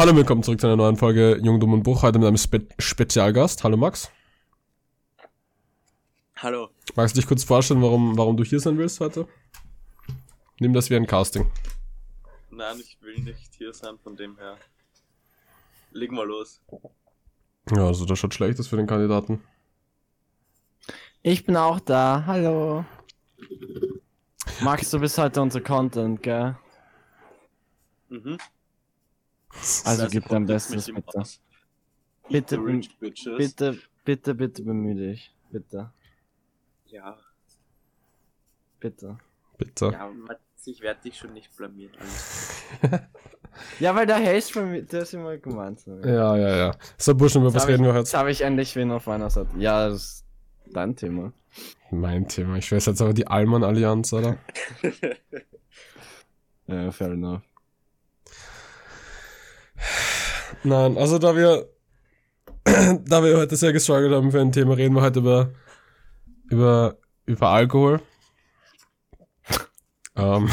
Hallo, willkommen zurück zu einer neuen Folge Jung, Dumm und Bruch. Heute mit einem Spe Spezialgast. Hallo Max. Hallo. Magst du dich kurz vorstellen, warum, warum du hier sein willst heute? Nimm das wie ein Casting. Nein, ich will nicht hier sein, von dem her. Legen wir los. Ja, also das schaut schlecht aus für den Kandidaten. Ich bin auch da. Hallo. Max, du bist heute unser Content, gell? Mhm. Also Das gib dein Bestes, mit dem bitte. Bitte. Bitte, bitte, bitte bemühe dich. Bitte, Ja, bitte. Bitte. ja, Mats, ich werde dich schon nicht blamieren. Ja, weil der Haze von mir, der ist immer gemeint. mir. Ja, ja, ja. So, Burschen, über Jetzt was reden wir Jetzt heute? habe ich endlich wen auf meiner Seite. Ja, das ist dein Thema. Mein Thema. Ich weiß jetzt aber die Allmann-Allianz, oder? Ja, fair enough. Nein, also da wir, da wir heute sehr gestruggelt haben für ein Thema, reden wir heute über, über, über Alkohol. ähm,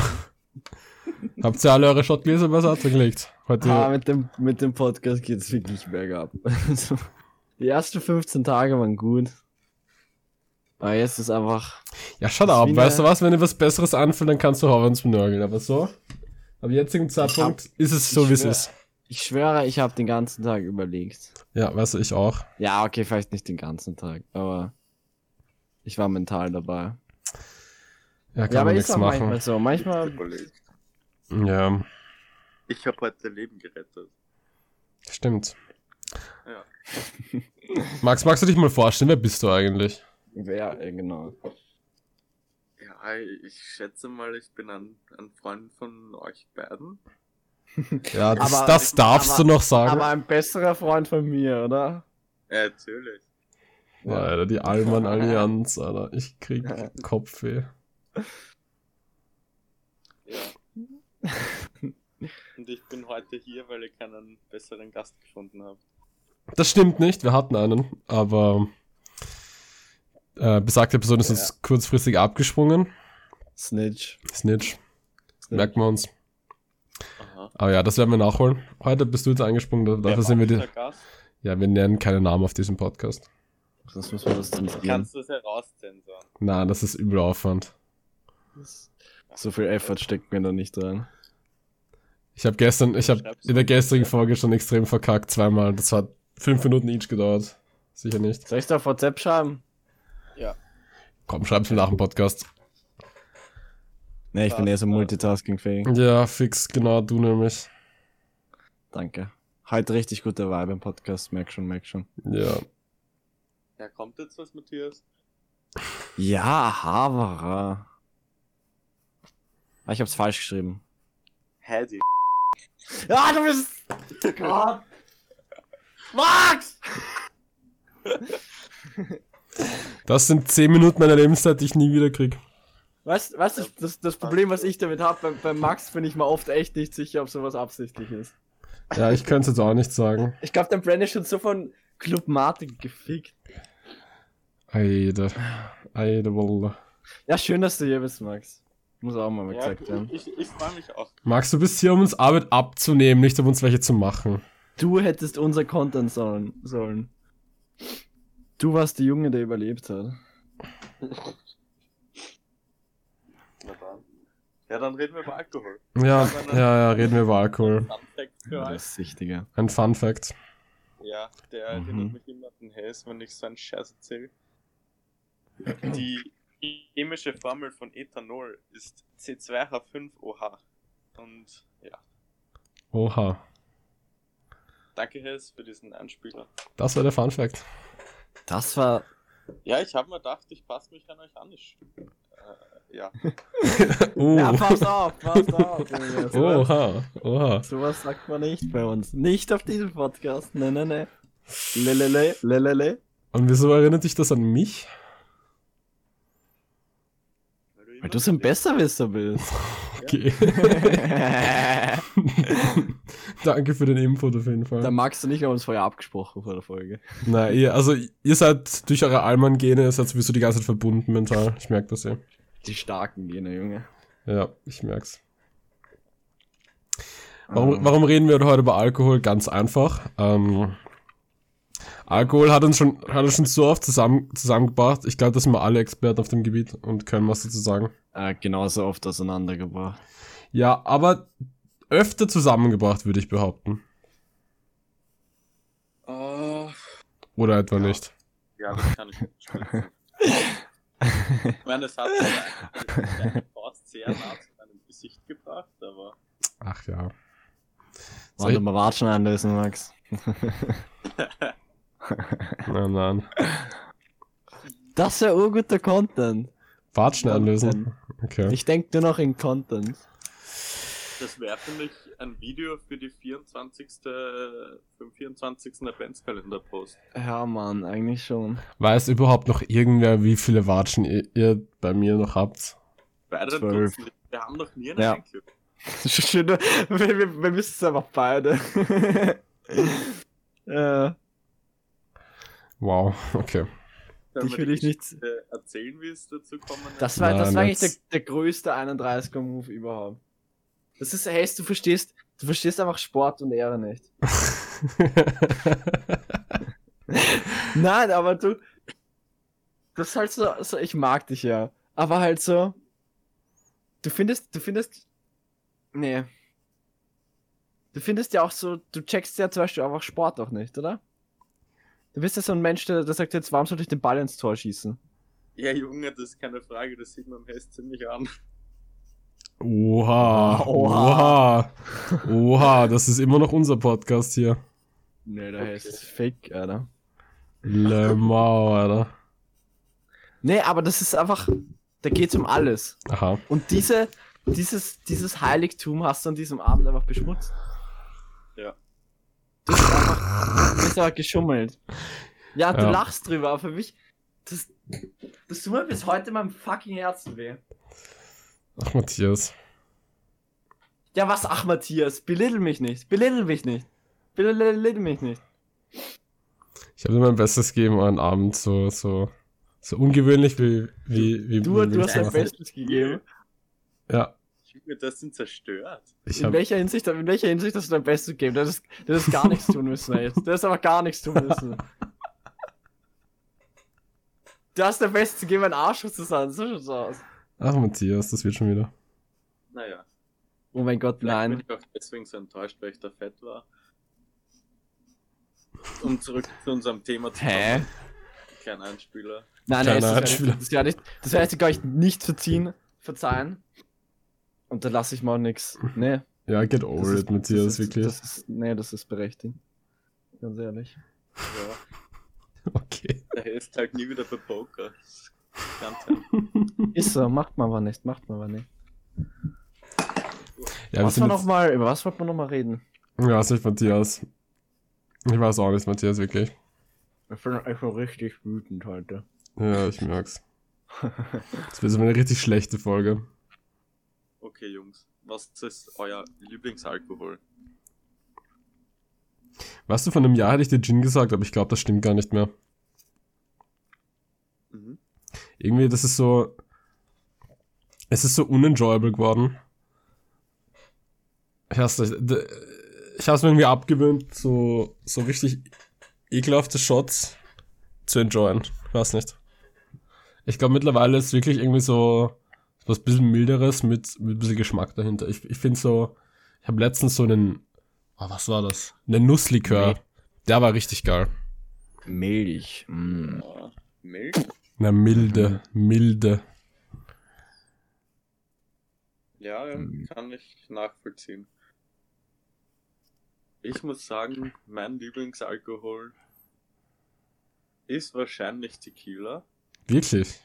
habt ihr alle eure Shotgläser beiseite gelegt? Heute, Ah, mit dem, mit dem Podcast geht's wirklich bergab. Die ersten 15 Tage waren gut. Aber jetzt ist einfach. ja, shut wie weißt du was, wenn dir was Besseres anfällt, dann kannst du hauen zum Nörgeln, aber so, am jetzigen Zeitpunkt ist es so, wie es ist. Ich schwöre, ich habe den ganzen Tag überlegt. Ja, weißt du, ich auch. Ja, okay, vielleicht nicht den ganzen Tag, aber ich war mental dabei. Ja, kann ja, aber man ist nichts auch manchmal machen. so. Manchmal. Ja, Ich habe heute Leben gerettet. stimmt. Ja. Max, magst du dich mal vorstellen, wer bist du eigentlich? wer, äh, genau. Ja, ich schätze mal, ich bin ein, ein Freund von euch beiden. Ja, das, Aber- das darfst aber- du noch sagen. Aber ein besserer Freund von mir, oder? Ja, natürlich. Ja, Alter, die Allmann-Allianz, Alter. Ich krieg Kopfweh. Ja. Und ich bin heute hier, weil ich keinen besseren Gast gefunden habe. Das stimmt nicht, wir hatten einen, aber äh, besagte Person ist uns kurzfristig abgesprungen. Snitch. Snitch, Snitch. merken wir uns. Aber ja, das werden wir nachholen. Heute bist du jetzt eingesprungen, da- dafür sind wir die. Ja, wir nennen keine Namen auf diesem Podcast. Sonst muss man das zensieren. Kannst du es herauszensoren? Na, das ist übel Aufwand. So viel Effort steckt mir da nicht rein. Ich habe gestern, ich habe in der gestrigen Folge schon extrem verkackt, zweimal. Das hat fünf Minuten each gedauert. Sicher nicht. Soll ich da auf WhatsApp schreiben? Ja. Komm, schreib's mir nach dem Podcast. Ne, ich bin eher so multitasking-fähig. Ja, fix, genau, du nämlich. Danke. Heute richtig guter Vibe im Podcast, merk schon, merk schon. Ja. Ja, kommt jetzt was, Matthias? Ja, Havara. Ah, ich hab's falsch geschrieben. Heidi. Ja, du bist. Gott. Max! Das sind zehn Minuten meiner Lebenszeit, die ich nie wieder krieg. Weißt weißt du, das, das Problem, was ich damit habe, bei, bei Max bin ich mir oft echt nicht sicher, ob sowas absichtlich ist. Ja, ich könnte es jetzt auch nicht sagen. Ich glaube, der Brand ist schon so von Club Martin gefickt. Eide. Eide, Wallah. Ja, schön, dass du hier bist, Max. Muss auch mal Ja, gesagt werden. ich, ich freue mich auch. Max, du bist hier, um uns Arbeit abzunehmen, nicht um uns welche zu machen. Du hättest unser Content sollen. sollen. Du warst der Junge, der überlebt hat. Na dann. Ja, dann reden wir über Alkohol. Ja, ja, ja, reden wir über Alkohol. Fun Fact für euch. Das Sichtige. Ein Fun Fact. Ja, der Mhm. erinnert mich immer an den Haze, wenn ich so einen Scheiß erzähle. Die chemische Formel von Ethanol ist C2H5OH. Und ja, Oha. danke Haze für diesen Anspieler. Das war der Fun Fact. Das war. Ja, ich habe mir gedacht, ich passe mich an euch an. Ich, ja. Uh. Ja, pass auf, pass auf. Junge. Sowas, Oha. Oha. sowas sagt man nicht bei uns. Nicht auf diesem Podcast. Ne, ne, ne. Lelele, lelele. Und wieso erinnert dich das an mich? Weil du so ein Besserwisser bist. Okay. Danke für den Input auf jeden Fall. Da magst du nicht, wir haben uns vorher abgesprochen vor der Folge. Na, ihr, also ihr seid durch eure Allmann-Gene, ihr seid sowieso die ganze Zeit verbunden mental. Ich merke das ja. Die starken Gene, Junge. Ja, ich merk's. Warum, warum reden wir heute über Alkohol? Ganz einfach. Ähm, Alkohol hat uns schon, hat uns schon so oft zusammen, zusammengebracht. Ich glaube, das sind wir alle Experten auf dem Gebiet und können was dazu sagen. Äh, genauso oft auseinandergebracht. Ja, aber öfter zusammengebracht, würde ich behaupten. Oh, Oder etwa nicht. ja, das kann ich. Ich meine, es hat Faust sehr nah zu meinem Gesicht gebracht, aber Ach ja. Wann du mal Watschen einlösen, Max. Nein, nein. Das ist ja urguter Content. Watschen anlösen. Okay. Ich denke nur noch in Content. Das wäre, finde ich, ein Video für die 24. für den 24. Adventskalender-Post. Ja, Mann, eigentlich schon. Weiß überhaupt noch irgendwer, wie viele Watschen ihr, ihr bei mir noch habt? Beide Zwölf. Dutzend. Wir haben noch nie einen Ja. Schön, wir, wir, wir müssen es einfach beide. äh, Wow, okay. Ich will dich nicht- erzählen, wie es dazu kommen ist? das war, das war eigentlich der, der größte 31er-Move überhaupt. Das ist, hey, du verstehst, du verstehst einfach Sport und Ehre nicht. Nein, aber du. Das ist halt so, so, ich mag dich ja. Aber halt so. Du findest, du findest. Nee. Du findest ja auch so, du checkst ja zum Beispiel einfach Sport auch nicht, oder? Du bist ja so ein Mensch, der, der sagt jetzt, warum soll ich den Ball ins Tor schießen? Ja, Junge, das ist keine Frage, das sieht man am Hess ziemlich an. Oha, Oha. oha, oha, das ist immer noch unser Podcast hier. Nee, der Okay. heißt Fake, Alter. Le Mans, Alter. Nee, aber das ist einfach, da geht's um alles. Aha. Und diese, dieses, dieses Heiligtum hast du an diesem Abend einfach beschmutzt. Ja. Du hast einfach, du hast einfach geschummelt. Ja, du Ja. lachst drüber, aber für mich, das, das tut mir bis heute meinem fucking Herzen weh. Ach, Matthias. Ja, was, ach Matthias, belittle mich nicht, belittle mich nicht, belittle mich nicht. Ich habe mein Bestes gegeben an Abend, so, so, so ungewöhnlich wie, wie, wie Du, wie du hast dein das Bestes gegeben. Ja, Junge, das sind zerstört. ich In welcher Hinsicht, in welcher Hinsicht hast du dein Bestes gegeben? Du hast, du hast gar nichts tun müssen, ey. Du hast aber gar nichts tun müssen. Du hast dein Bestes gegeben, ein Arschloch zu sein. So schaut's aus. Ach, Matthias, das wird schon wieder. Naja. Oh mein Gott, Vielleicht bin nein. ich auch deswegen so enttäuscht, weil ich da fett war. Um zurück zu unserem Thema zu Hä? kommen. Kleiner Einspieler. Nein, nein, das Einspieler. ich, das werde ich, das werde ich gar nicht, nicht verziehen, verzeihen. Und da lasse ich mal nix. Nee. Ja, get das over ist- it, Matthias, das ist, wirklich. Das ist, nee, das ist berechtigt. Ganz ehrlich. Ja, Okay. der ist halt nie wieder bei Poker. Ehrlich. Ist so, macht man aber nicht, macht man aber nicht. Ja, wir was sind war jetzt, noch mal, über was wollten wir noch mal reden? ja, ist nicht Matthias. Ich weiß auch nicht, Matthias, wirklich. Ich bin einfach richtig wütend heute. Ja, ich merk's. Das wird so eine richtig schlechte Folge. Okay, Jungs. Was ist euer Lieblingsalkohol? Weißt du, von einem Jahr hätte ich dir Gin gesagt, aber ich glaube, das stimmt gar nicht mehr. Irgendwie, das ist so. Es ist so unenjoyable geworden. Ich d- Ich habe es mir irgendwie abgewöhnt, so, so richtig ekelhafte Shots zu enjoyen. Ich weiß nicht. Ich glaube, mittlerweile ist wirklich irgendwie so was bisschen milderes mit, mit ein bisschen Geschmack dahinter. Ich, ich finde so, ich habe letztens so einen, oh, was war das? Einen Nusslikör. Nee. Der war richtig geil. Milch. Mm. Ah, Milch? Na, milde, milde. Ja, Mhm. kann ich nachvollziehen. Ich muss sagen, mein Lieblingsalkohol ist wahrscheinlich Tequila. Wirklich?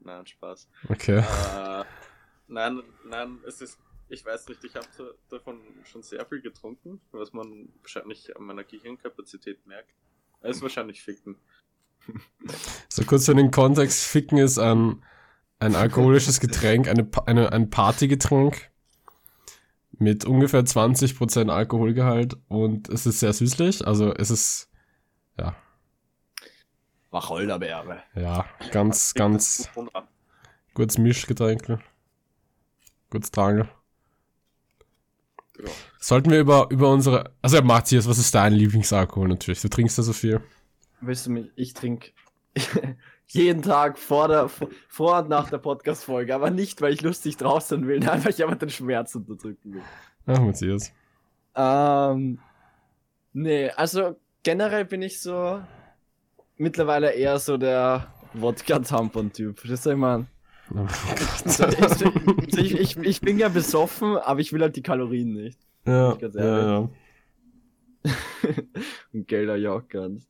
Nein, Spaß. Okay. äh, nein, nein, es ist, ich weiß nicht, ich habe davon schon sehr viel getrunken, was man wahrscheinlich an meiner Gehirnkapazität merkt. Es ist wahrscheinlich Ficken. So kurz für den Kontext, Ficken ist ein, ein alkoholisches Getränk, eine, eine, ein Partygetränk mit ungefähr 20% Alkoholgehalt und es ist sehr süßlich, also es ist, ja, Wacholderbeere. ja, ganz, ganz gutes Mischgetränk. Gutes Trangel. Ja. Sollten wir über, über unsere. Also Matthias, was ist dein Lieblingsalkohol natürlich? Du trinkst ja so viel. Willst du mich? Ich trinke jeden Tag vor, der, vor und nach der Podcast-Folge, aber nicht, weil ich lustig drauf sein will, nein, weil ich einfach den Schmerz unterdrücken will. Ach, Matthias. Ähm, nee, also generell bin ich so mittlerweile eher so der Wodka-Tampon-Typ. Das ich mal. Oh So, ich, ich, ich, bin ja besoffen, aber ich will halt die Kalorien nicht. ja, ganz ja, ehrlich. ja. Und Gelder jockern.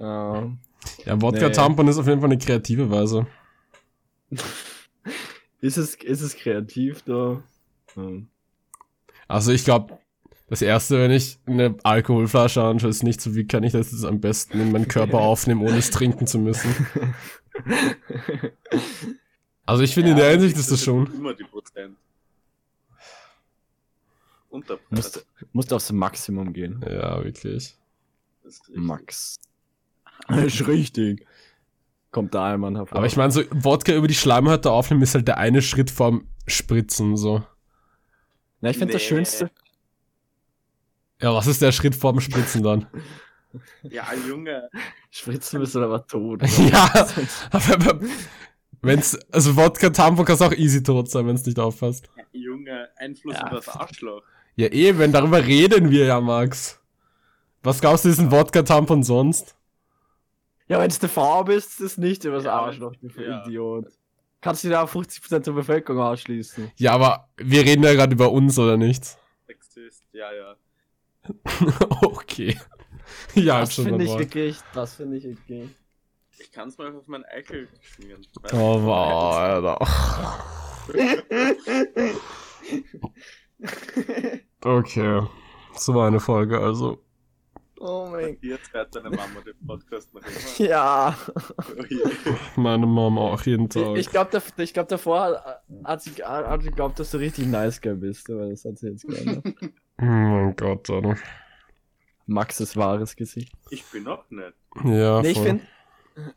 ähm, Ja, Wodka-Tampon ist auf jeden Fall eine kreative Weise. ist, es, ist es kreativ da? Hm. Also ich glaube, das erste, wenn ich eine Alkoholflasche anschaue, ist nicht so, wie kann ich das jetzt am besten in meinen Körper aufnehmen, ohne es trinken zu müssen. Also ich finde in der Hinsicht ist das schon. Immer die Prozent. Unter musst, musst aufs Maximum gehen. Ja, wirklich. Das ist richtig. Max. ist richtig. Kommt da einmal hervor. Aber ich meine, so Wodka über die Schleimhäute aufnehmen ist halt der eine Schritt vorm Spritzen, so. Na, ich finde das Nee. Schönste. Ja, was ist der Schritt vorm Spritzen dann? Ja, Junge. Spritzen bist du aber tot. ja, aber wenn's, also Wodka-Tampon kann auch easy tot sein, wenn's nicht aufpasst. Junge, Einfluss Ja. über das Arschloch. Ja, eben, darüber reden wir ja, Max. Was glaubst du, ist ein Wodka-Tampon sonst? Ja, wenn du Frau bist, ist das nicht übers Ja, Arschloch, du ja. Idiot. Kannst du da auf 50% der Bevölkerung ausschließen. Ja, aber wir reden ja gerade über uns, oder nicht? Sexist, ja, ja. okay. Ja, das schon finde ich wirklich, das finde ich wirklich. Ich kann es mal auf meinen Eichel schmieren. Oh, wow, Alter. Okay. So war eine Folge, also. Oh mein Jetzt hört deine Mama den Podcast noch immer. Ja. Oh. Meine Mama auch jeden Ich, Tag. ich glaube, ich glaub, davor hat- sie hat sie geglaubt, dass du richtig nice guy bist, aber das hat sie jetzt geändert. oh mein Gott, Alter. Maxes wahres Gesicht. Ich bin noch nicht. Ja, Nee, ich voll. finde,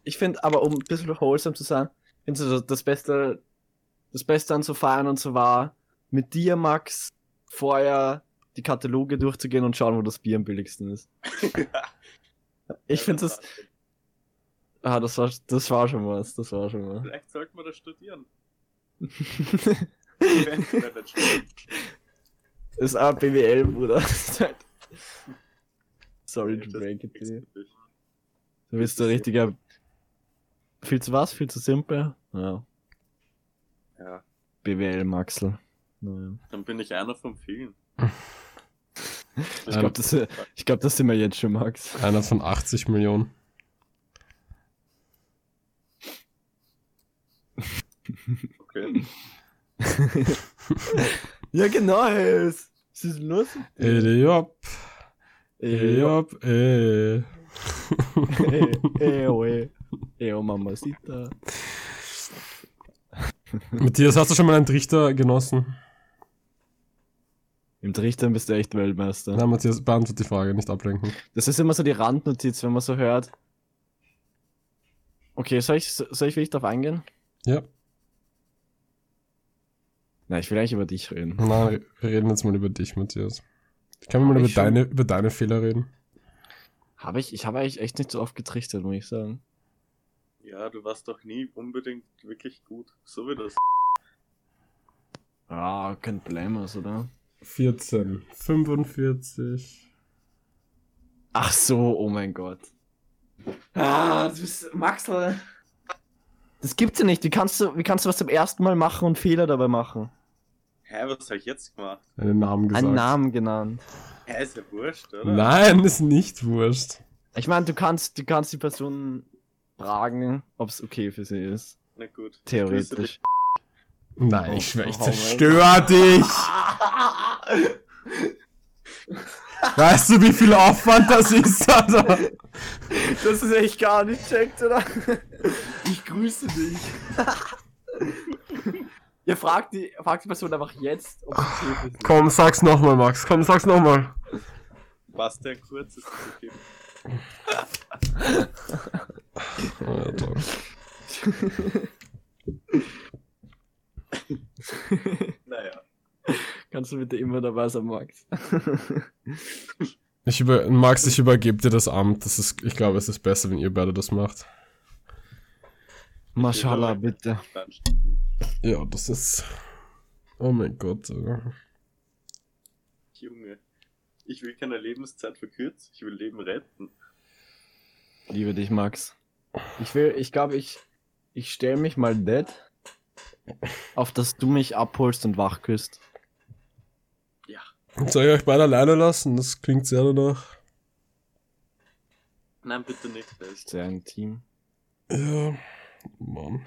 ich finde, aber um ein bisschen wholesome zu sein, findest du das, das Beste, das Beste an so Feiern und so war, mit dir, Max, vorher die Kataloge durchzugehen und schauen, wo das Bier am billigsten ist. Ich finde das, ah, das war, das war schon was, das war schon was. Vielleicht sollten wir das studieren. Das ist auch BWL, Bruder. Sorry to break it to you. Du bist der richtige. Viel zu was? Viel zu simpel? Ja. Ja, BWL Maxel. Naja. dann bin ich einer von vielen. Ich glaube, das, ich glaub, das sind wir jetzt schon, Max. Einer von 80 Millionen. Okay. Ja, genau, es. Was ist los? Ey, ey, oh, ey. Ey, oh, Mamacita. Matthias, hast du schon mal einen Trichter genossen? Im Trichtern bist du echt Weltmeister. Na, Matthias, beantworte die Frage, nicht ablenken. Das ist immer so die Randnotiz, wenn man so hört. Okay, soll ich, soll ich wirklich drauf eingehen? Ja. Na, ich will eigentlich über dich reden. Nein, wir reden jetzt mal über dich, Matthias. Können wir mal Hab über ich schon- deine, über deine Fehler reden? Habe ich, ich habe eigentlich echt nicht so oft getrichtert, muss ich sagen. Ja, du warst doch nie unbedingt wirklich gut. So wie das. Ah, kein Blamers, oder? 14, 45. Ach so, oh mein Gott. Ah, du bist Maxel. Das gibt's ja nicht. Wie kannst du, wie kannst du was zum ersten Mal machen und Fehler dabei machen? Hä, was hab ich jetzt gemacht? Einen Namen gesagt. Einen Namen genannt. Hä, ist ja wurscht, oder? Nein, ist nicht wurscht. Ich meine, du kannst, du kannst die Person fragen, ob es okay für sie ist. Na gut. Theoretisch. Nein, Oh, ich schwör, ich oh mein zerstör dich. Weißt du, wie viel Aufwand das ist, Alter? Das ist echt gar nicht checkt, oder? Ich grüße dich. Ihr fragt die, fragt die Person einfach jetzt, ob es okay sie ist. Komm, sag's nochmal, Max. Komm, sag's nochmal. Bastian Kurz ist okay. Alter. Naja. Kannst du bitte immer dabei sein, Max? Ich über, Max, ich übergebe dir das Amt. Das ist, ich glaube, es ist besser, wenn ihr beide das macht. Mashallah, bitte. Ja, das ist. Oh mein Gott. Junge. Ich will keine Lebenszeit verkürzen, ich will Leben retten. Liebe dich, Max. Ich will, ich glaube, ich, ich stelle mich mal dead, auf dass du mich abholst und wach küsst. Ja. Soll ich euch beide alleine lassen? Das klingt sehr danach. Nein, bitte nicht. Das ist Sehr intim. Ja. Mann.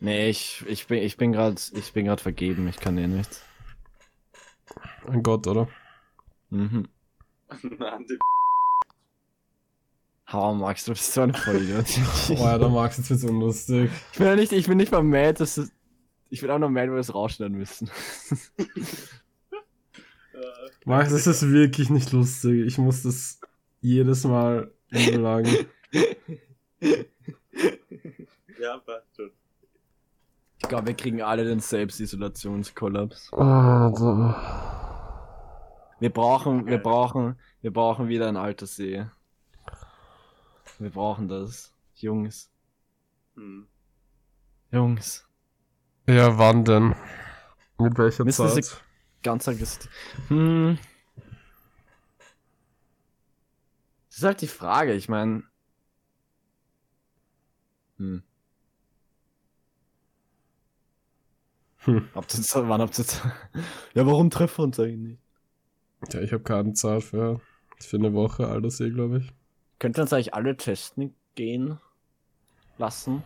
Nee, ich, ich bin, ich bin gerade, ich bin gerade vergeben. Ich kann eh nichts. Ein Gott, oder? Mhm. Nein, die Hau, Max, du bist so ein Vollidiot. Oh ja, der Max, jetzt wird's unlustig. Ich bin ja nicht, ich bin nicht mal mad, dass es, ich bin auch noch mad, weil wir es rausschneiden müssen. Max, das ist wirklich nicht lustig. Ich muss das jedes Mal überlagen. Ja, passt schon. Ich glaube, wir kriegen alle den Selbstisolationskollaps. Also. Wir brauchen, wir Okay. brauchen, wir brauchen wieder ein alter See. Wir brauchen das. Jungs. Hm. Jungs. Ja, wann denn? Mit welcher Sie- Zeit? Ganz aggressiv. Hm. Das ist halt die Frage, ich meine. Hm. Hm. Habt ihr wann habt ihr Ja, warum treffen wir uns eigentlich nicht? Ja, ich habe keine Zeit für, für eine Woche, Alter See, glaube ich. Könnt ihr uns eigentlich alle testen gehen lassen?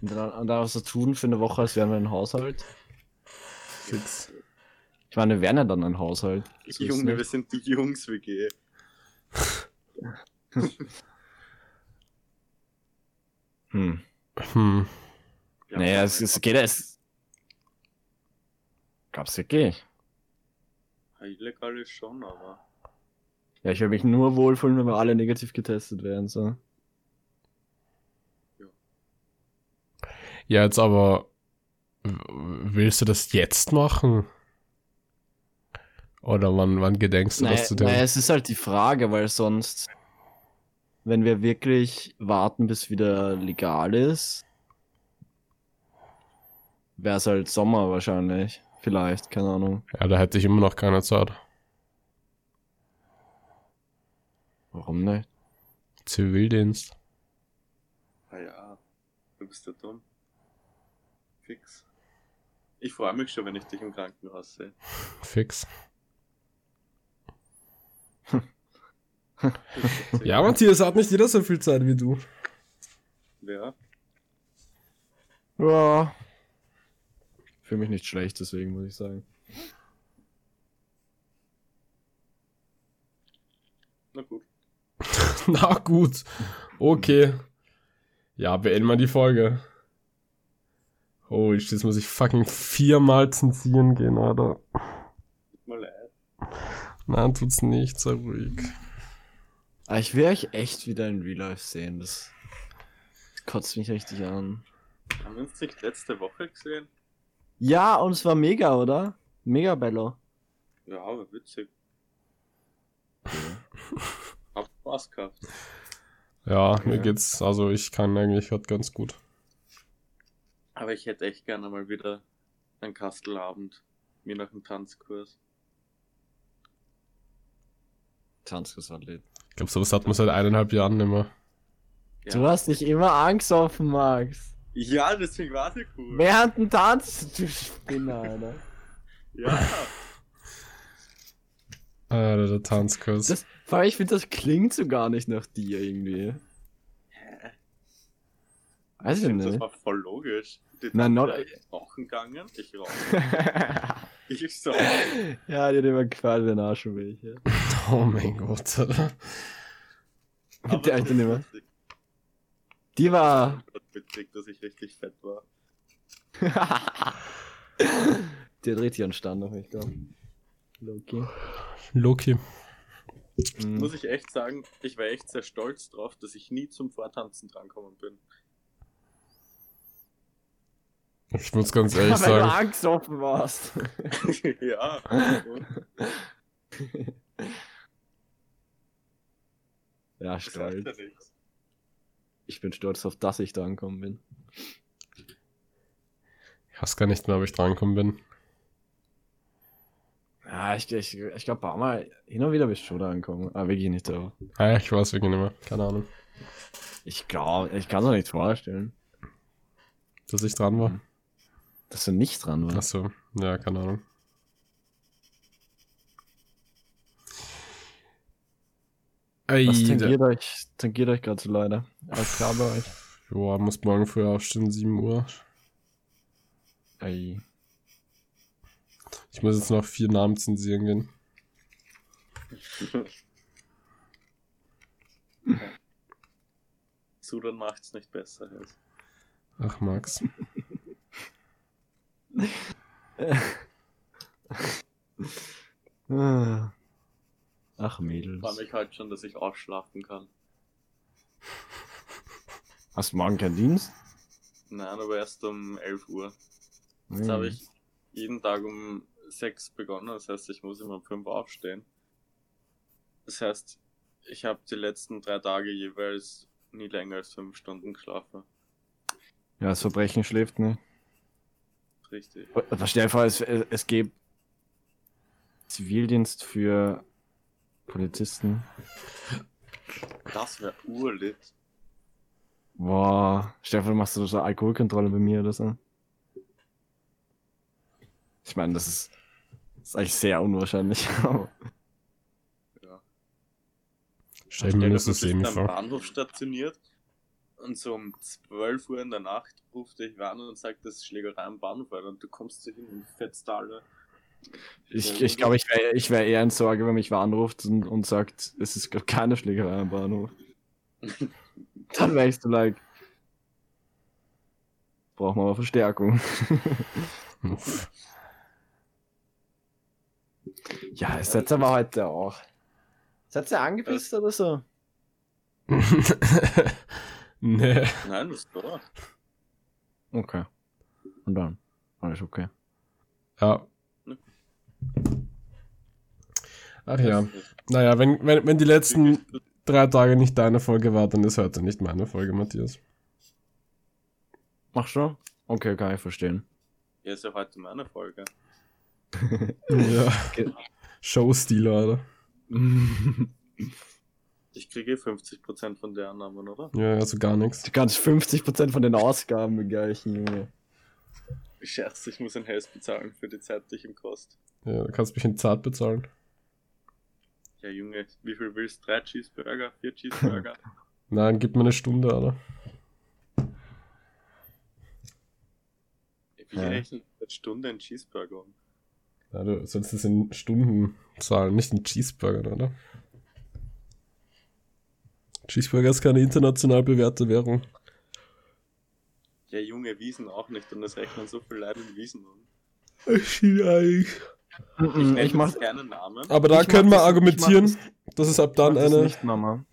Und dann, und dann was so tun für eine Woche, als wären wir ein Haushalt? Fix. Ich meine, wir wären ja dann ein Haushalt. So Junge, wir sind die Jungs-WG. Hm. Hm. Ja, naja, es, es geht ja, es. Gab's wirklich. Illegal ist schon, aber. Ja, ich würde mich nur wohlfühlen, wenn wir alle negativ getestet wären, so. Ja, jetzt aber. Willst du das jetzt machen? Oder wann, wann gedenkst du Naja, das zu tun? naja, es ist halt die Frage, weil sonst, wenn wir wirklich warten, bis wieder legal ist, wäre es halt Sommer wahrscheinlich. Vielleicht, keine Ahnung. Ja, da hätte ich immer noch keine Zeit. Warum nicht? Zivildienst. Ah ja, du bist ja dumm. Fix. Ich freue mich schon, wenn ich dich im Krankenhaus sehe. Fix. Ja, Matthias, hat nicht jeder so viel Zeit wie du. Ja, Ja. Fühle mich nicht schlecht, deswegen muss ich sagen. na gut. Na gut. Okay. Ja, beenden wir die Folge. Holy shit, jetzt muss ich fucking viermal zensieren gehen, Alter. Tut mir leid. Nein, tut's nicht, sei ruhig. Aber Ah, ich will euch echt wieder in Real Life sehen. Das, kotzt mich richtig an. Haben wir uns nicht letzte Woche gesehen? Ja, und es war mega, oder? Mega Bello. Ja, aber witzig. Hab Spaß gehabt. Ja, mir Okay. geht's, also ich kann eigentlich heute ganz gut. Aber ich hätte echt gerne mal wieder einen Kastelabend. Mir nach einem Tanzkurs. Tanzkursathlet. Ich glaube, sowas hat man seit eineinhalb Jahren nicht mehr. Ja. Du hast dich immer angesoffen, Max. ja, deswegen war sie cool. Während dem Tanz, du Spinner, Alter. Ja, Alter, der Tanzkurs. Das, vor allem, ich finde, das klingt so gar nicht nach dir irgendwie. Hä? Weiß ich ich finde, das nicht. war voll logisch. Die Nein, Tante not- rauchen gegangen, ich rauche. Ich so. ja, die hat immer gefallen, wenn auch schon welche. Oh mein Gott, Alter. aber Der alte Nimmer. Die war. witzig, dass ich richtig fett war. Der dreht sich an Stand noch, ich glaube. Loki. Loki. Mhm. Muss ich echt sagen, ich war echt sehr stolz drauf, dass ich nie zum Vortanzen drankommen bin. Ich muss ganz ehrlich Weil du sagen, angesoffen warst. ja. ja, stolz. Ich bin stolz auf, dass ich da angekommen bin. ich weiß gar nicht mehr, ob ich drankommen bin. Ja, ich, ich, ich glaube, paar Mal hin und wieder bist du schon da angekommen. Aber wirklich nicht so. Ah, ich weiß wirklich nicht mehr. Keine Ahnung, Ich glaube, ich kann es mir nicht vorstellen, dass ich dran war. dass du nicht dran warst. Achso, ja, keine Ahnung. Was tangiert euch, tangiert euch gerade so Leute? Alles klar bei euch? Joa, muss morgen früh aufstehen, 7 Uhr. Ei. Ich muss jetzt noch vier Namen zensieren gehen. Sudan macht's nicht besser. Halt. Ach, Max. Ach, Mädels. Freue mich halt schon, dass ich ausschlafen kann. Hast du morgen keinen Dienst? Nein, aber erst um 11 Uhr. Jetzt habe ich jeden Tag um 6 begonnen, das heißt, ich muss immer um 5 aufstehen. Das heißt, ich habe die letzten drei Tage jeweils nie länger als 5 Stunden geschlafen. Ja, das Verbrechen schläft nicht. Richtig. Dir vor, es, es gibt Zivildienst für Polizisten. Das wäre urlit. Boah, Stefan, machst du so Alkoholkontrolle bei mir oder so? Ich meine, das ist, das ist eigentlich sehr unwahrscheinlich. Ja. Stell so semi am vor. Bahnhof stationiert und so um 12 Uhr in der Nacht ruft dich an und sagt, das ist Schlägerei am Bahnhof, Alter, und du kommst so hin und fetzt alle. ich ich glaube, ich wäre ich wär eher in Sorge, wenn mich wer anruft und, und sagt, es ist keine Schlägerei am Bahnhof. Dann wäre ich so like, brauchen wir aber Verstärkung. Ja, es setzt aber heute auch. Seid ihr angepisst oder so? nee. Nein, das ist doch. Okay. Und dann? Alles okay. Ja. Ne. Ach ja. Naja, wenn, wenn, wenn die letzten drei Tage nicht deine Folge war, dann ist heute nicht meine Folge, Matthias. Mach schon? Okay, kann ich verstehen. Ja, ist ja heute meine Folge. Ja. Okay. Showstil, Alter. Ich kriege eh 50% von der Annahmen, oder? Ja, also gar nichts. Du kannst 50% von den Ausgaben begleichen, Junge. Scherz, ich muss ein Haus bezahlen für die Zeit, die ich ihm kost. Ja, du kannst mich in Zart bezahlen. Ja, Junge, wie viel willst du? Drei Cheeseburger? Vier Cheeseburger? Nein, gib mir eine Stunde, Alter. Wie Ja. rechnet eine Stunde ein Cheeseburger um? Ja, du sollst es in Stunden zahlen, nicht in Cheeseburger, oder? Cheeseburger ist keine international bewährte Währung. Ja, Junge, Wiesen auch nicht und es rechnen so viele Leute in Wiesen um. Ich. Ich Ich mach, keine Namen. Aber da Ich können wir das- argumentieren, dass es ab dann das eine, nicht,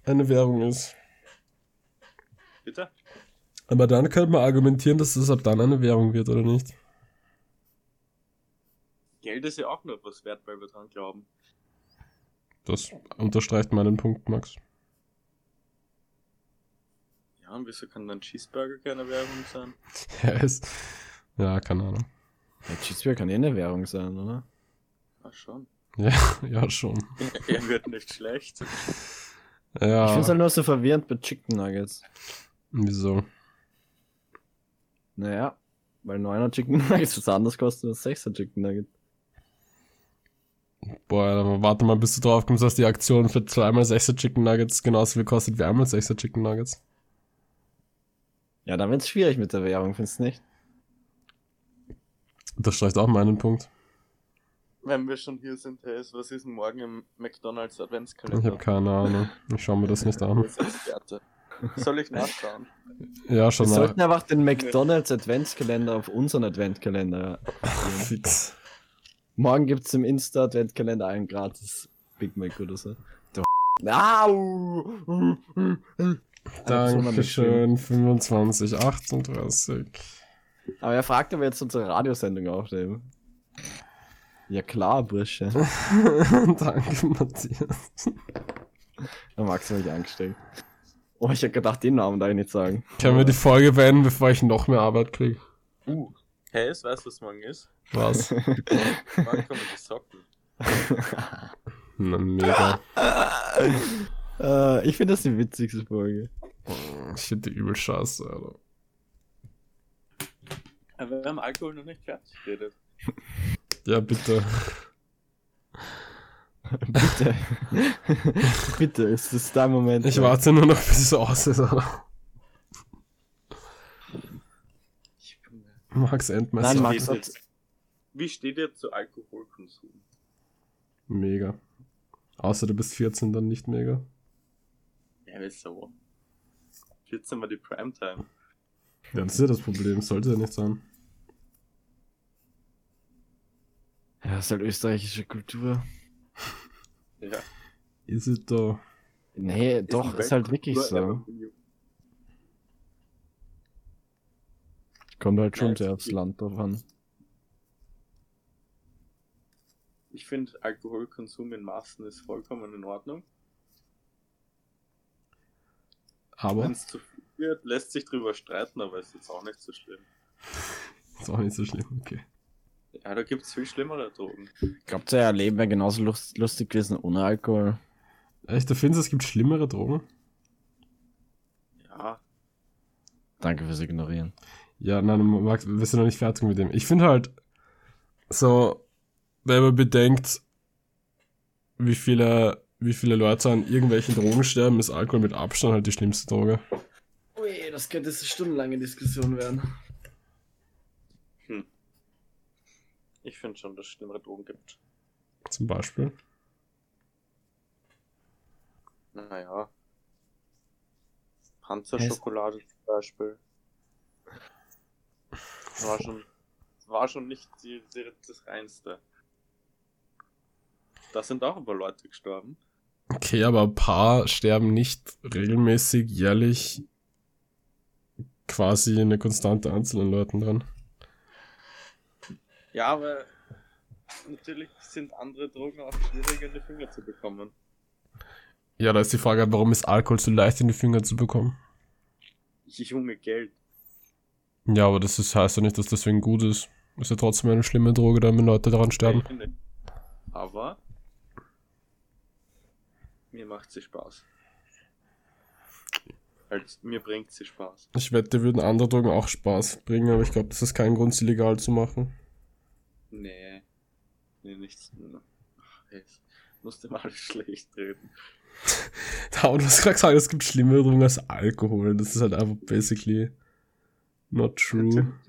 eine Währung ist. Bitte? Aber dann könnte man argumentieren, dass es ab dann eine Währung wird, oder nicht? Geld ist ja auch nur was wert, weil wir dran glauben. Das unterstreicht meinen Punkt, Max. Ja, und wieso kann dann Cheeseburger keine Währung sein? Ja, ist. Ja, keine Ahnung. Ja, Cheeseburger kann eh eine Währung sein, oder? Ach schon. Ja, ja, schon. er wird nicht schlecht. Ich Ja, find's halt nur so verwirrend bei Chicken Nuggets. wieso? Naja, weil 9er Chicken Nuggets was anderes kostet als 6er Chicken Nuggets. Boah, Alter, warte mal, bis du drauf kommst, dass die Aktion für zweimal 6er Chicken Nuggets genauso viel kostet wie einmal 6er Chicken Nuggets. Ja, dann wird's schwierig mit der Währung, findest du nicht? Das streicht auch meinen Punkt. Wenn wir schon hier sind, Hayes, was ist denn morgen im McDonalds Ich Adventskalender? habe keine Ahnung. Ich schaue mir das nicht an. Soll ich nachschauen? Ja, Wir schon mal. sollten einfach den McDonalds Adventskalender auf unseren Adventkalender. Fix. Morgen gibt's im Insta Adventkalender einen gratis Big Mac oder so. Du Au! Dankeschön, 25, 38. Aber er fragt, ob wir jetzt unsere Radiosendung aufnehmen. Ja klar, Bursche. Danke, Matthias. Der Max hat mich angesteckt. Oh, ich hab gedacht, den Namen darf ich nicht sagen. Können wir die Folge beenden, bevor ich noch mehr Arbeit kriege? Uh. Hey, weißt du, was morgen ist? Was? Morgen kommen die Socken. Na, mega. äh, ich finde das die witzigste Folge. Ich finde die übel scheiße, Alter. Aber wir haben Alkohol noch nicht fertig geredet. Ja, bitte. Bitte. Bitte, ist das dein Moment? Ich warte nur noch, bis es aus ist, Alter. Ich bin Max Endmesser. Nein, Wie Max steht hat- ihr- Wie steht ihr zu Alkoholkonsum? Mega. Außer du bist 14, dann nicht mega. Ja, wieso? 14 war die Primetime. Ja, das ist ja das Problem. Sollte ja nicht sein. Ja, das ist halt österreichische Kultur. Ja. Ist es da? Nee, doch, ein ist halt wirklich so. Kommt halt schon Ja, sehr aufs. Land drauf an. Ich finde, Alkoholkonsum in Maßen ist vollkommen in Ordnung. Aber Wenn es zu viel wird, lässt sich drüber streiten, aber ist jetzt auch nicht so schlimm. ist auch nicht so schlimm. Okay. Ja, da gibt es viel schlimmere Drogen. Glaubt ihr, euer Leben wäre genauso lust lustig gewesen ohne Alkohol? Echt, du findest, es gibt schlimmere Drogen? Ja, Danke fürs Ignorieren. Ja, nein, Max, wir sind noch nicht fertig mit dem. Ich finde halt, so, wenn man bedenkt, wie viele, wie viele Leute an irgendwelchen Drogen sterben, ist Alkohol mit Abstand halt die schlimmste Droge. Ui, das könnte eine stundenlange Diskussion werden. ich finde schon, dass es schlimmere Drogen gibt. Zum Beispiel. Naja. Panzerschokolade zum Beispiel. War schon, war schon nicht die, die, das Reinste. Da sind auch aber Leute gestorben. Okay, aber ein paar sterben nicht regelmäßig, jährlich quasi eine konstante Anzahl an Leuten dran. Ja, aber natürlich sind andere Drogen auch schwieriger in die Finger zu bekommen. Ja, da ist die Frage, warum ist Alkohol so leicht in die Finger zu bekommen? Junge Geld. Ja, aber das ist, heißt ja nicht, dass deswegen gut ist. Ist ja trotzdem eine schlimme Droge, da wenn Leute daran sterben. Aber mir macht sie Spaß. Halt, mir bringt sie Spaß. Ich wette, würden andere Drogen auch Spaß bringen, aber ich glaube, das ist kein Grund, sie legal zu machen. Nee. Nee, nichts. Ich musste mal alles schlecht reden. Da, und du hast gerade gesagt, es gibt schlimmere Drogen als Alkohol. Das ist halt einfach basically not true.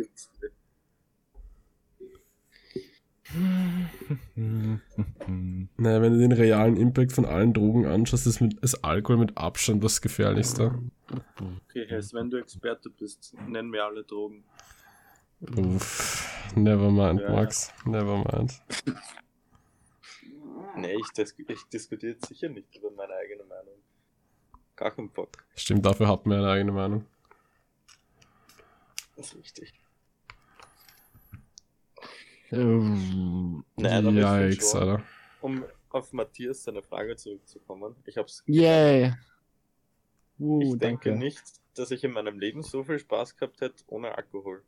Naja, wenn du den realen Impact von allen Drogen anschaust, ist, mit, ist Alkohol mit Abstand das gefährlichste. Okay, Hess, wenn du Experte bist, nenn mir alle Drogen. Uff, never mind, Ja. Max. Never mind. Nee, ich, dis ich diskutiere sicher nicht über meine eigene Meinung. Gar keinen Bock. Stimmt, dafür hat man eine eigene Meinung. Das ist richtig. Ähm, ich find Yikes, schon- Alter. Um auf Matthias seine Frage zurückzukommen. Ich hab's Yay! Uh, ich denke danke. nicht, dass ich in meinem Leben so viel Spaß gehabt hätte ohne Alkohol.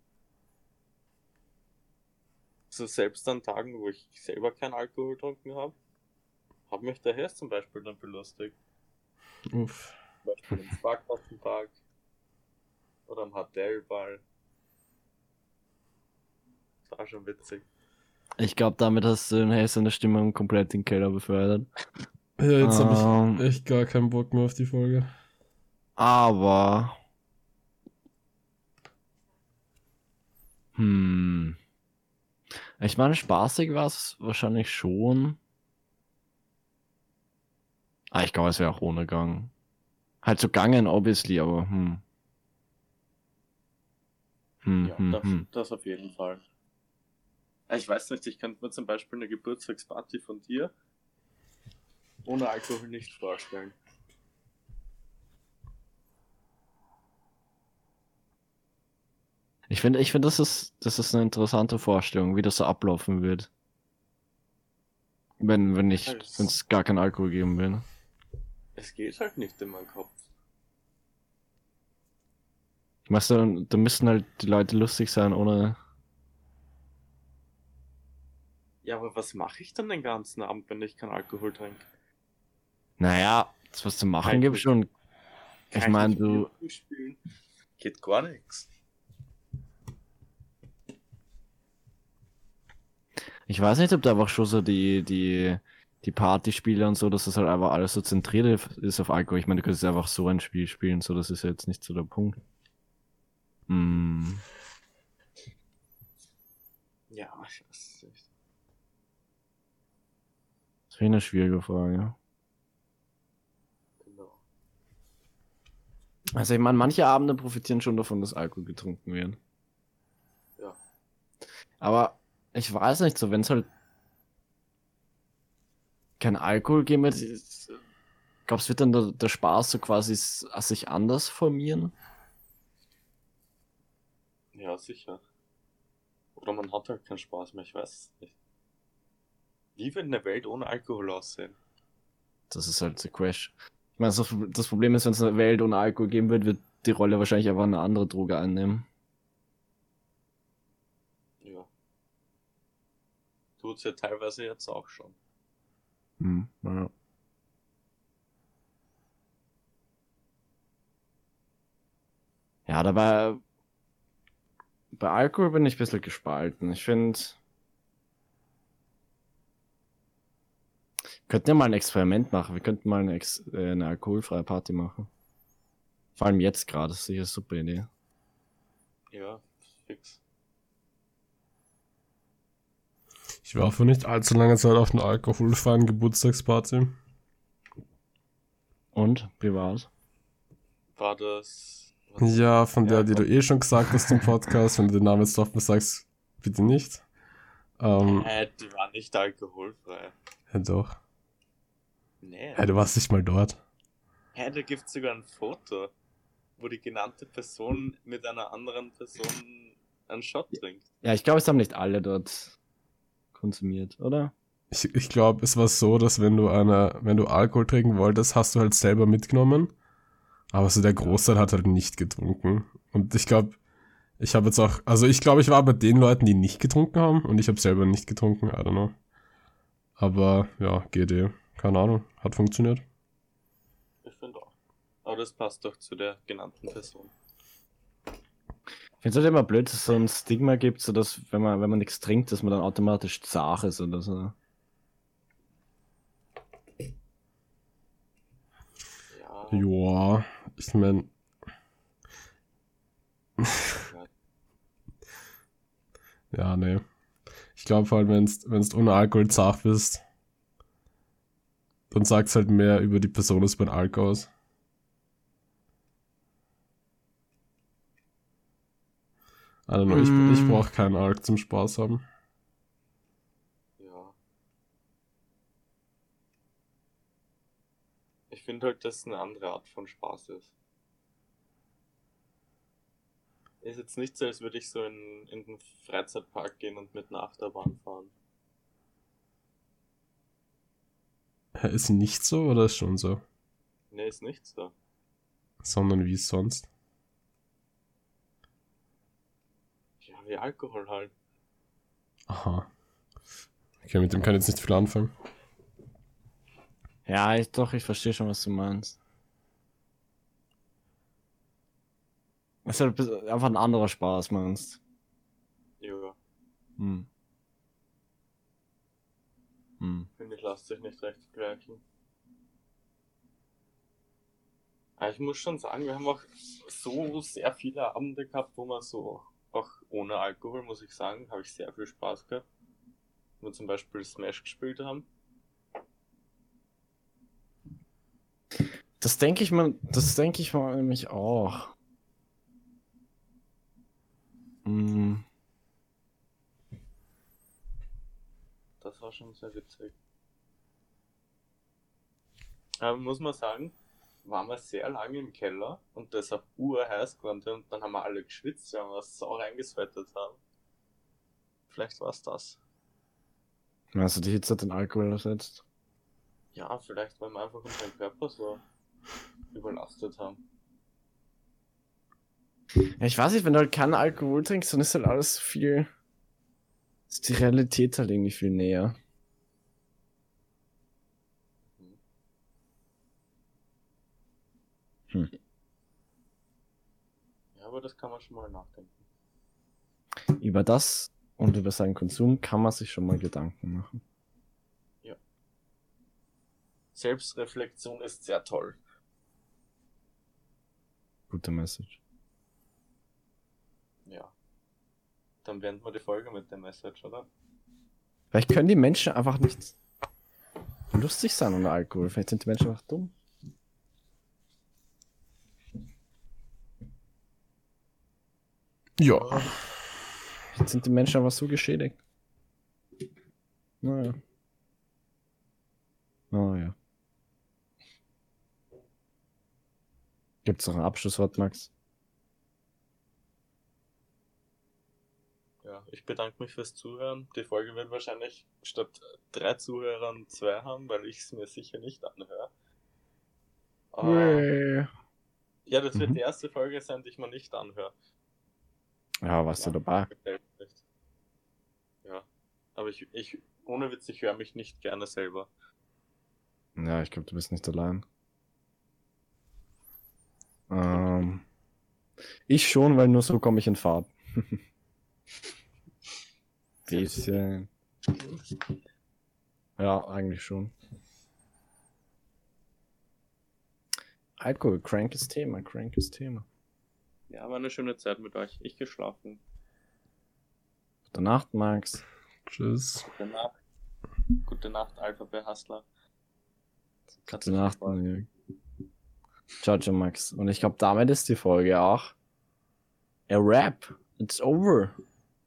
So selbst an Tagen, wo ich selber keinen Alkohol getrunken habe, hat mich der Hess zum Beispiel dann belustigt. Uff. Zum Beispiel am Sparkassentag oder am Hotelball. Das war schon witzig. Ich glaube, damit hast du den Hess seine Stimmung komplett in den Keller befördert. Ja, jetzt habe Ähm, ich echt gar keinen Bock mehr auf die Folge. Aber. Hm. Ich meine, spaßig war es wahrscheinlich schon. Ah, ich glaube, es wäre auch ohne Gang. Halt so gangen, obviously, aber hm. Hm, Ja, hm, das, hm. das auf jeden Fall. Ich weiß nicht, ich könnte mir zum Beispiel eine Geburtstagsparty von dir ohne Alkohol nicht vorstellen. Ich finde, ich finde, das ist, das ist eine interessante Vorstellung, wie das so ablaufen wird. Wenn, wenn Das- wenn es gar keinen Alkohol geben will. Es geht halt nicht in meinen Kopf. Weißt du, da müssten halt die Leute lustig sein, ohne. Ja, aber was mache ich dann den ganzen Abend, wenn ich keinen Alkohol trinke? Naja, das was zu machen Kein gibt schon. Ich meine, du. Geht gar nichts. Ich weiß nicht, ob da einfach schon so die, die, die Partyspiele und so, dass das halt einfach alles so zentriert ist auf Alkohol. Ich meine, du könntest einfach so ein Spiel spielen, so, das ist ja jetzt nicht so der Punkt. Hm. Ja, ich weiß es nicht. Das ist eine schwierige Frage. Genau. Also ich meine, manche Abende profitieren schon davon, dass Alkohol getrunken wird. Ja. Aber ich weiß nicht, so wenn es halt kein Alkohol geben wird, glaubst du, wird dann der, der Spaß so quasi s- sich anders formieren? Ja, sicher. Oder man hat halt keinen Spaß mehr, ich weiß es nicht. Wie wird eine Welt ohne Alkohol aussehen? Das ist halt the question. Ich meine, das, Problem ist, wenn es eine Welt ohne Alkohol geben wird, wird die Rolle wahrscheinlich einfach eine andere Droge einnehmen. Ja. Tut's ja teilweise jetzt auch schon. Hm, ja. Ja, dabei bei Alkohol bin ich ein bisschen gespalten. Ich finde, könnten ja mal ein Experiment machen. Wir könnten mal eine, Ex äh, eine alkoholfreie Party machen. Vor allem jetzt gerade, das ist sicher eine super Idee. Ja, fix. Ich war vor nicht allzu langer Zeit auf einer alkoholfreien Geburtstagsparty. Und, wie war's? War das. Ja, von der, Ja, die du eh schon gesagt hast im Podcast. Wenn du den Namen jetzt offen sagst, bitte nicht. Ähm, Hä, die war nicht alkoholfrei. ja doch. Nee. Ja, du warst nicht mal dort. Hä, da gibt's sogar ein Foto, wo die genannte Person mit einer anderen Person einen Shot trinkt. Ja, ich glaube, es haben nicht alle dort konsumiert, oder? Ich, ich glaube, es war so, dass wenn du eine, wenn du Alkohol trinken wolltest, hast du halt selber mitgenommen. Aber so der Großteil hat halt nicht getrunken. Und ich glaube, ich habe jetzt auch, also ich glaube, ich war bei den Leuten, die nicht getrunken haben und ich habe selber nicht getrunken, I don't know. Aber ja, GD, keine Ahnung, hat funktioniert. Ich finde auch. Aber das passt doch zu der genannten Person. Ich finde es halt immer blöd, dass es so ein Stigma gibt, so dass, wenn man, wenn man nichts trinkt, dass man dann automatisch zart ist oder so. Ja. Ja, ich meine, ja, nee. Ich glaube halt, wenn's, wenn's ohne Alkohol zart bist, dann sagt's halt mehr über die Person als beim Alkohol aus. I don't know, ich, ich Mm. brauche keinen Alk zum Spaß haben. Ja. Ich finde halt, dass es eine andere Art von Spaß ist. Ist jetzt nicht so, als würde ich so in, in den Freizeitpark gehen und mit einer Achterbahn fahren. Hä, Ist nicht so oder ist schon so? Nee, ist nicht so. Sondern wie sonst? Ja, wie Alkohol halt. Aha. Okay, mit dem kann ich jetzt nicht viel anfangen. Ja, ich, doch, ich verstehe schon, was du meinst. Es ist halt einfach ein anderer Spaß, meinst Ja, hm. Hm. finde ich, lässt sich nicht recht vergleichen. Aber ich muss schon sagen, wir haben auch so sehr viele Abende gehabt, wo man so, auch ohne Alkohol, muss ich sagen, habe ich sehr viel Spaß gehabt. Wo wir zum Beispiel Smash gespielt haben. Das denke ich mal, das denke ich mal nämlich auch. Hm. Das war schon sehr witzig. Aber muss man sagen, waren wir sehr lange im Keller und das auf urheiß geworden und dann haben wir alle geschwitzt, weil wir sau reingesweatet haben. Vielleicht war es das. Also die Hitze hat den Alkohol ersetzt. Ja, vielleicht, weil wir einfach unseren Körper so überlastet haben. Ja, ich weiß nicht, wenn du halt keinen Alkohol trinkst, dann ist halt alles viel. Ist die Realität halt irgendwie viel näher. Ja, aber das kann man schon mal nachdenken. Über das und über seinen Konsum kann man sich schon mal Gedanken machen. Selbstreflexion ist sehr toll. Gute Message. Ja. Dann beenden wir die Folge mit der Message, oder? Vielleicht können die Menschen einfach nicht lustig sein ohne Alkohol. Vielleicht sind die Menschen einfach dumm. Ja. Vielleicht sind die Menschen einfach so geschädigt. Naja. Naja. Gibt's noch ein Abschlusswort, Max? Ja, ich bedanke mich fürs Zuhören. Die Folge wird wahrscheinlich statt drei Zuhörern zwei haben, weil ich es mir sicher nicht anhöre. Aber, ja, das wird Mhm. die erste Folge sein, die ich mir nicht anhöre. Ja, warst du Ja. dabei? Mir nicht. Ja, aber ich, ich, ohne Witz, ich höre mich nicht gerne selber. Ja, ich glaube, du bist nicht allein. Ähm, ich schon, weil nur so komme ich in Fahrt. Bisschen. Ja, eigentlich schon. Alkohol, krankes Thema, krankes Thema. Ja, war eine schöne Zeit mit euch. Ich geschlafen. Gute Nacht, Max. Tschüss. Gute Nacht. Gute Nacht, Alphabet Hustler. Gute Nacht. Jörg. Ciao, ciao, Max. Und ich glaube, damit ist die Folge auch. A Rap. It's over.